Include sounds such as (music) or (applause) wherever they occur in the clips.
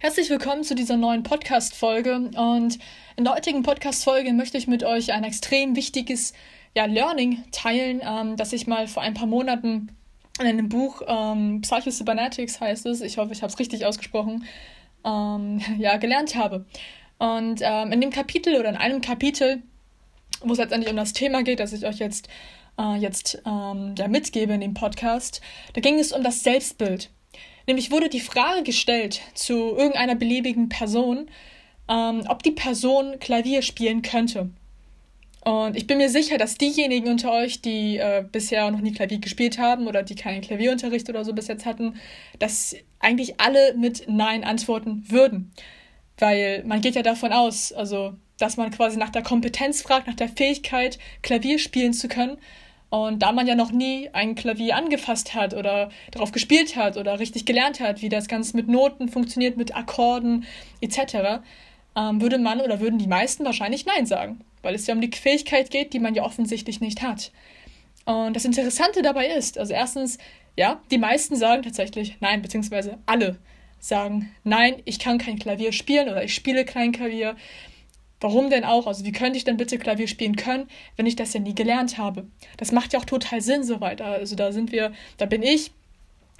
Herzlich willkommen zu dieser neuen Podcast-Folge. Und in der heutigen Podcast-Folge möchte ich mit euch ein extrem wichtiges ja, Learning teilen, ähm, das ich mal vor ein paar Monaten in einem Buch ähm, Psycho-Cybernetics heißt es, ich hoffe, ich habe es richtig ausgesprochen, ähm, ja, gelernt habe. Und ähm, in dem Kapitel oder in einem Kapitel, wo es letztendlich um das Thema geht, das ich euch jetzt, äh, jetzt ähm, ja, mitgebe in dem Podcast, da ging es um das Selbstbild. Nämlich wurde die Frage gestellt zu irgendeiner beliebigen Person, ähm, ob die Person Klavier spielen könnte. Und ich bin mir sicher, dass diejenigen unter euch, die äh, bisher noch nie Klavier gespielt haben oder die keinen Klavierunterricht oder so bis jetzt hatten, dass eigentlich alle mit Nein antworten würden. Weil man geht ja davon aus, also dass man quasi nach der Kompetenz fragt, nach der Fähigkeit, Klavier spielen zu können. Und da man ja noch nie ein Klavier angefasst hat oder darauf gespielt hat oder richtig gelernt hat, wie das Ganze mit Noten funktioniert, mit Akkorden etc., ähm, würde man oder würden die meisten wahrscheinlich Nein sagen, weil es ja um die Fähigkeit geht, die man ja offensichtlich nicht hat. Und das Interessante dabei ist, also erstens, ja, die meisten sagen tatsächlich Nein, beziehungsweise alle sagen Nein, ich kann kein Klavier spielen oder ich spiele kein Klavier. Warum denn auch? Also wie könnte ich denn bitte Klavier spielen können, wenn ich das ja nie gelernt habe? Das macht ja auch total Sinn soweit. Also da sind wir, da bin ich,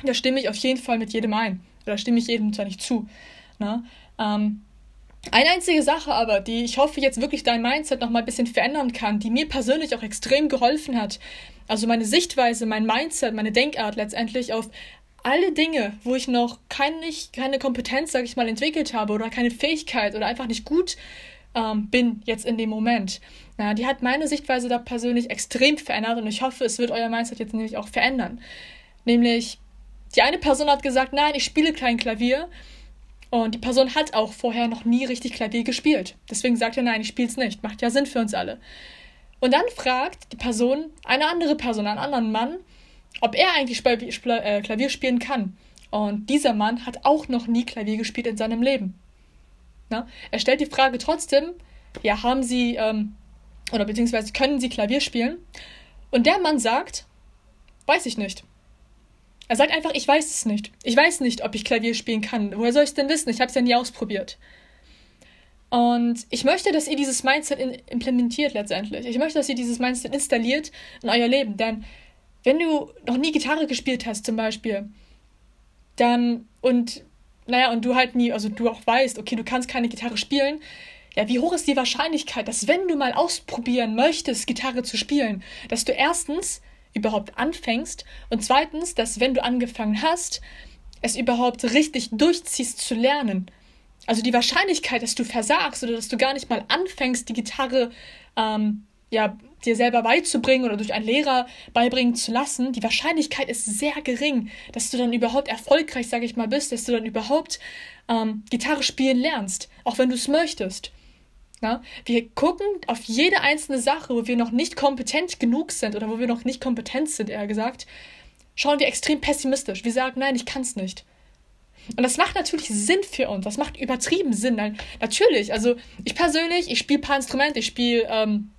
da stimme ich auf jeden Fall mit jedem ein. Da stimme ich jedem zwar nicht zu. Ne? Ähm, eine einzige Sache aber, die ich hoffe jetzt wirklich dein Mindset noch mal ein bisschen verändern kann, die mir persönlich auch extrem geholfen hat. Also meine Sichtweise, mein Mindset, meine Denkart letztendlich auf alle Dinge, wo ich noch keine, keine Kompetenz, sage ich mal, entwickelt habe oder keine Fähigkeit oder einfach nicht gut ähm, bin jetzt in dem Moment. Na, die hat meine Sichtweise da persönlich extrem verändert und ich hoffe, es wird euer Mindset jetzt nämlich auch verändern. Nämlich, die eine Person hat gesagt, nein, ich spiele kein Klavier. Und die Person hat auch vorher noch nie richtig Klavier gespielt. Deswegen sagt er, nein, ich spiele es nicht. Macht ja Sinn für uns alle. Und dann fragt die Person eine andere Person, einen anderen Mann, ob er eigentlich äh, Klavier spielen kann. Und dieser Mann hat auch noch nie Klavier gespielt in seinem Leben. Na? Er stellt die Frage trotzdem, ja, haben Sie, ähm, oder beziehungsweise können Sie Klavier spielen? Und der Mann sagt, weiß ich nicht. Er sagt einfach, ich weiß es nicht. Ich weiß nicht, ob ich Klavier spielen kann. Woher soll ich es denn wissen? Ich habe es ja nie ausprobiert. Und ich möchte, dass ihr dieses Mindset in, implementiert letztendlich. Ich möchte, dass ihr dieses Mindset installiert in euer Leben. Denn wenn du noch nie Gitarre gespielt hast, zum Beispiel, dann und naja, und du halt nie, also du auch weißt, okay, du kannst keine Gitarre spielen, ja, wie hoch ist die Wahrscheinlichkeit, dass wenn du mal ausprobieren möchtest, Gitarre zu spielen, dass du erstens überhaupt anfängst und zweitens, dass wenn du angefangen hast, es überhaupt richtig durchziehst zu lernen. Also die Wahrscheinlichkeit, dass du versagst oder dass du gar nicht mal anfängst, die Gitarre ähm, ja, dir selber beizubringen oder durch einen Lehrer beibringen zu lassen, die Wahrscheinlichkeit ist sehr gering, dass du dann überhaupt erfolgreich, sage ich mal, bist, dass du dann überhaupt ähm, Gitarre spielen lernst, auch wenn du es möchtest. Ja? Wir gucken auf jede einzelne Sache, wo wir noch nicht kompetent genug sind oder wo wir noch nicht kompetent sind, eher gesagt, schauen wir extrem pessimistisch. Wir sagen, nein, ich kann es nicht. Und das macht natürlich Sinn für uns. Das macht übertrieben Sinn. Nein, natürlich. Also ich persönlich, ich spiele ein paar Instrumente. Ich spiele ähm,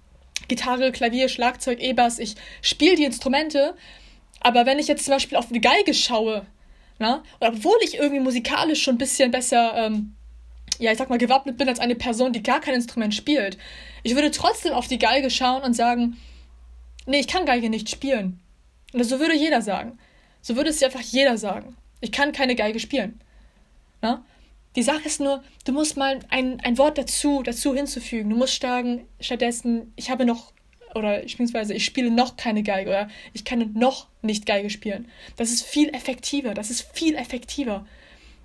Gitarre, Klavier, Schlagzeug, E-Bass, ich spiele die Instrumente, aber wenn ich jetzt zum Beispiel auf eine Geige schaue, na, und obwohl ich irgendwie musikalisch schon ein bisschen besser, ähm, ja, ich sag mal, gewappnet bin als eine Person, die gar kein Instrument spielt, ich würde trotzdem auf die Geige schauen und sagen, nee, ich kann Geige nicht spielen. Und so würde jeder sagen. So würde es einfach jeder sagen. Ich kann keine Geige spielen. Na? Die Sache ist nur, du musst mal ein, ein Wort dazu, dazu hinzufügen. Du musst sagen, stattdessen, ich habe noch, oder beziehungsweise ich spiele noch keine Geige oder ich kann noch nicht Geige spielen. Das ist viel effektiver. Das ist viel effektiver.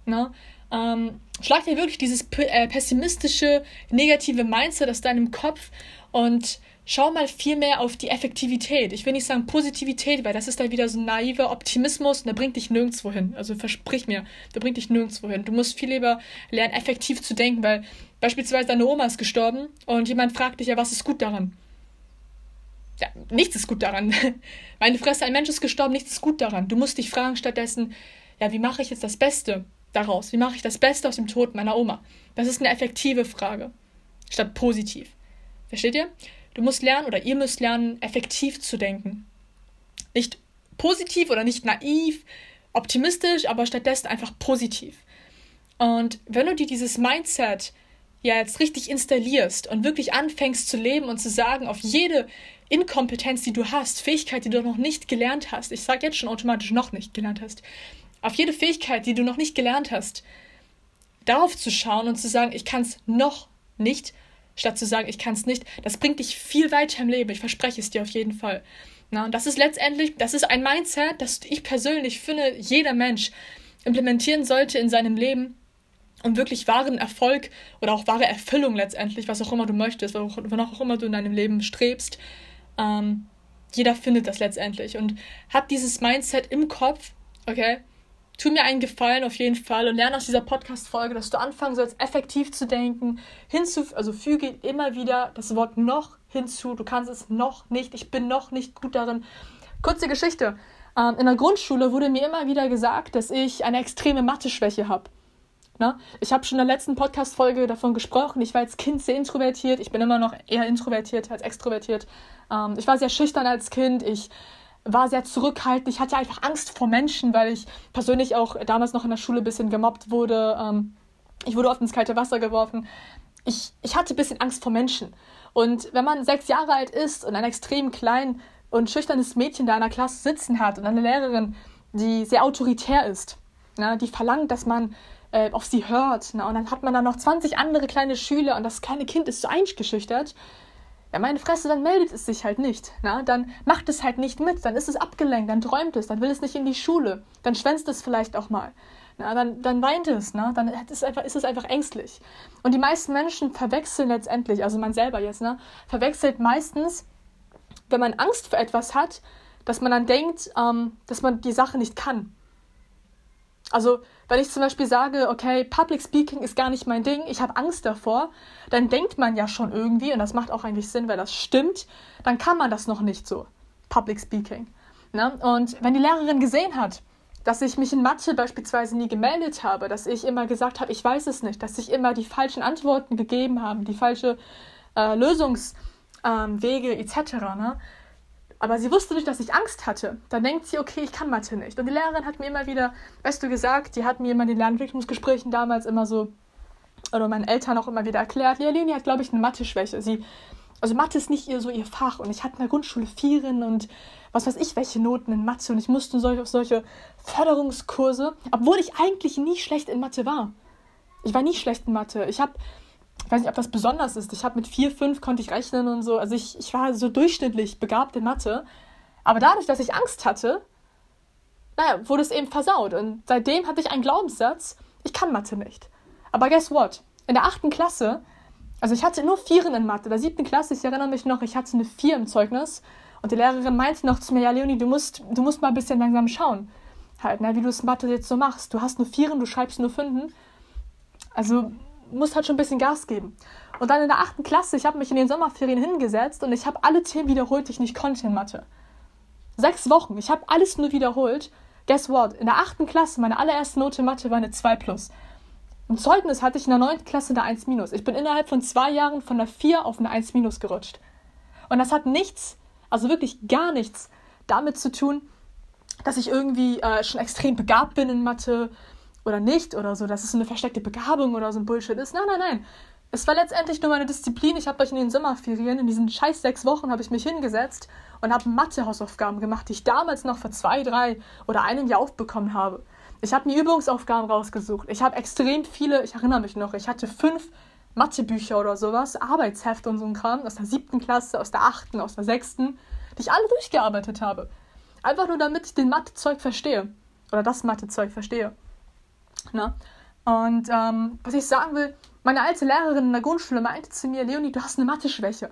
Na? Ähm, schlag dir wirklich dieses äh, pessimistische, negative Mindset aus deinem Kopf und schau mal viel mehr auf die Effektivität. Ich will nicht sagen Positivität, weil das ist dann wieder so ein naiver Optimismus und der bringt dich nirgendwo hin. Also versprich mir, der bringt dich nirgendwo hin. Du musst viel lieber lernen, effektiv zu denken, weil beispielsweise deine Oma ist gestorben und jemand fragt dich ja, was ist gut daran? Ja, nichts ist gut daran. (laughs) Meine Fresse, ein Mensch ist gestorben, nichts ist gut daran. Du musst dich fragen stattdessen, ja, wie mache ich jetzt das Beste daraus? Wie mache ich das Beste aus dem Tod meiner Oma? Das ist eine effektive Frage, statt positiv. Versteht ihr? Du musst lernen oder ihr müsst lernen, effektiv zu denken. Nicht positiv oder nicht naiv, optimistisch, aber stattdessen einfach positiv. Und wenn du dir dieses Mindset ja jetzt richtig installierst und wirklich anfängst zu leben und zu sagen, auf jede Inkompetenz, die du hast, Fähigkeit, die du noch nicht gelernt hast, ich sage jetzt schon automatisch noch nicht gelernt hast, auf jede Fähigkeit, die du noch nicht gelernt hast, darauf zu schauen und zu sagen, ich kann es noch nicht, statt zu sagen, ich kann es nicht, das bringt dich viel weiter im Leben. Ich verspreche es dir auf jeden Fall. Na, und das ist letztendlich, das ist ein Mindset, das ich persönlich finde, jeder Mensch implementieren sollte in seinem Leben, um wirklich wahren Erfolg oder auch wahre Erfüllung letztendlich, was auch immer du möchtest, wonach auch immer du in deinem Leben strebst, ähm, jeder findet das letztendlich und hat dieses Mindset im Kopf, okay? Tu mir einen Gefallen auf jeden Fall und lerne aus dieser Podcast-Folge, dass du anfangen sollst, effektiv zu denken, hinzu, also füge immer wieder das Wort noch hinzu. Du kannst es noch nicht, ich bin noch nicht gut darin. Kurze Geschichte. Ähm, in der Grundschule wurde mir immer wieder gesagt, dass ich eine extreme Mathe-Schwäche habe. Ne? Ich habe schon in der letzten Podcast-Folge davon gesprochen. Ich war als Kind sehr introvertiert. Ich bin immer noch eher introvertiert als extrovertiert. Ähm, ich war sehr schüchtern als Kind. Ich war sehr zurückhaltend. Ich hatte einfach Angst vor Menschen, weil ich persönlich auch damals noch in der Schule ein bisschen gemobbt wurde. Ähm, ich wurde oft ins kalte Wasser geworfen. Ich, ich hatte ein bisschen Angst vor Menschen. Und wenn man sechs Jahre alt ist und ein extrem klein und schüchternes Mädchen da in der Klasse sitzen hat und eine Lehrerin, die sehr autoritär ist, ne, die verlangt, dass man äh, auf sie hört. Ne? Und dann hat man da noch 20 andere kleine Schüler und das kleine Kind ist so eingeschüchtert. Ja, meine Fresse, dann meldet es sich halt nicht. Na? Dann macht es halt nicht mit, dann ist es abgelenkt, dann träumt es, dann will es nicht in die Schule, dann schwänzt es vielleicht auch mal. Na, dann, dann weint es, ne? dann ist es, einfach, ist es einfach ängstlich. Und die meisten Menschen verwechseln letztendlich, also man selber jetzt, ne? verwechselt meistens, wenn man Angst vor etwas hat, dass man dann denkt, ähm, dass man die Sache nicht kann. Also, wenn ich zum Beispiel sage, okay, Public Speaking ist gar nicht mein Ding, ich habe Angst davor, dann denkt man ja schon irgendwie, und das macht auch eigentlich Sinn, weil das stimmt, dann kann man das noch nicht so. Public Speaking. Ne? Und wenn die Lehrerin gesehen hat, dass ich mich in Mathe beispielsweise nie gemeldet habe, dass ich immer gesagt habe, ich weiß es nicht, dass ich immer die falschen Antworten gegeben habe, die falsche äh, Lösungswege ähm, etc., ne? Aber sie wusste nicht, dass ich Angst hatte. Dann denkt sie, okay, ich kann Mathe nicht. Und die Lehrerin hat mir immer wieder, weißt du, gesagt, die hat mir immer in den Lernentwicklungsgesprächen damals immer so, oder meinen Eltern auch immer wieder erklärt, ja, Leonie hat, glaube ich, eine Mathe-Schwäche. Sie, also Mathe ist nicht ihr so ihr Fach. Und ich hatte in der Grundschule Vieren und was weiß ich, welche Noten in Mathe. Und ich musste solche, auf solche Förderungskurse, obwohl ich eigentlich nie schlecht in Mathe war. Ich war nie schlecht in Mathe. Ich habe ich weiß nicht, ob das besonders ist. Ich habe mit 4, 5 konnte ich rechnen und so. Also ich, ich war so durchschnittlich begabt in Mathe. Aber dadurch, dass ich Angst hatte, naja, wurde es eben versaut. Und seitdem hatte ich einen Glaubenssatz, ich kann Mathe nicht. Aber guess what? In der achten Klasse, also ich hatte nur Vieren in Mathe. In der siebten Klasse, ich erinnere mich noch, ich hatte eine Vier im Zeugnis. Und die Lehrerin meinte noch zu mir, ja, Leonie, du musst, du musst mal ein bisschen langsam schauen. Halt, na, wie du es Mathe jetzt so machst. Du hast nur Vieren, du schreibst nur Fünfen. Also muss halt schon ein bisschen Gas geben. Und dann in der achten Klasse, ich habe mich in den Sommerferien hingesetzt und ich habe alle Themen wiederholt, die ich nicht konnte in Mathe. Sechs Wochen, ich habe alles nur wiederholt. Guess what? In der achten Klasse, meine allererste Note in Mathe war eine 2 plus. Im Zeugnis hatte ich in der neunten Klasse eine 1 minus. Ich bin innerhalb von zwei Jahren von einer 4 auf eine 1 minus gerutscht. Und das hat nichts, also wirklich gar nichts damit zu tun, dass ich irgendwie äh, schon extrem begabt bin in Mathe oder nicht oder so, dass es eine versteckte Begabung oder so ein Bullshit ist. Nein, nein, nein. Es war letztendlich nur meine Disziplin. Ich habe euch in den Sommerferien, in diesen scheiß sechs Wochen, habe ich mich hingesetzt und habe Mathe-Hausaufgaben gemacht, die ich damals noch vor zwei, drei oder einem Jahr aufbekommen habe. Ich habe mir Übungsaufgaben rausgesucht. Ich habe extrem viele, ich erinnere mich noch, ich hatte fünf Mathebücher oder sowas, Arbeitshefte und so ein Kram, aus der siebten Klasse, aus der achten, aus der sechsten, die ich alle durchgearbeitet habe. Einfach nur damit ich den Mathezeug verstehe. Oder das Mathezeug verstehe. Ne? Und ähm, was ich sagen will, meine alte Lehrerin in der Grundschule meinte zu mir, Leonie, du hast eine Mathe-Schwäche.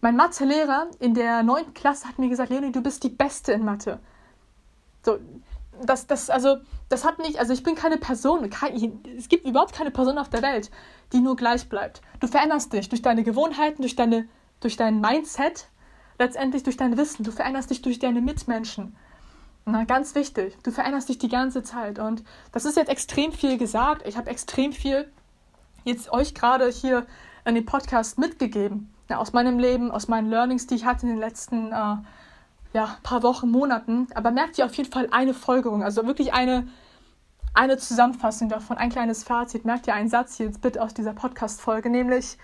Mein Mathelehrer in der neunten Klasse hat mir gesagt, Leonie, du bist die Beste in Mathe. So, das, das, also, das hat nicht, also ich bin keine Person, kein, es gibt überhaupt keine Person auf der Welt, die nur gleich bleibt. Du veränderst dich durch deine Gewohnheiten, durch, deine, durch dein Mindset, letztendlich durch dein Wissen, du veränderst dich durch deine Mitmenschen. Na, ganz wichtig, du veränderst dich die ganze Zeit. Und das ist jetzt extrem viel gesagt. Ich habe extrem viel jetzt euch gerade hier in dem Podcast mitgegeben. Ja, aus meinem Leben, aus meinen Learnings, die ich hatte in den letzten äh, ja, paar Wochen, Monaten. Aber merkt ihr auf jeden Fall eine Folgerung, also wirklich eine, eine Zusammenfassung davon, ein kleines Fazit. Merkt ihr einen Satz jetzt bitte aus dieser Podcast-Folge, nämlich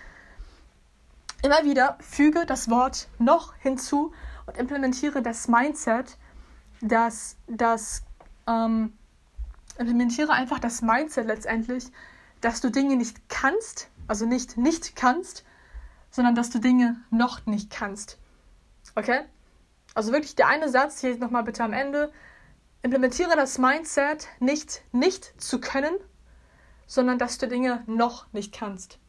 immer wieder füge das Wort noch hinzu und implementiere das Mindset, dass das ähm, implementiere einfach das Mindset letztendlich, dass du Dinge nicht kannst, also nicht nicht kannst, sondern dass du Dinge noch nicht kannst. Okay? Also wirklich der eine Satz hier nochmal bitte am Ende. Implementiere das Mindset, nicht nicht zu können, sondern dass du Dinge noch nicht kannst.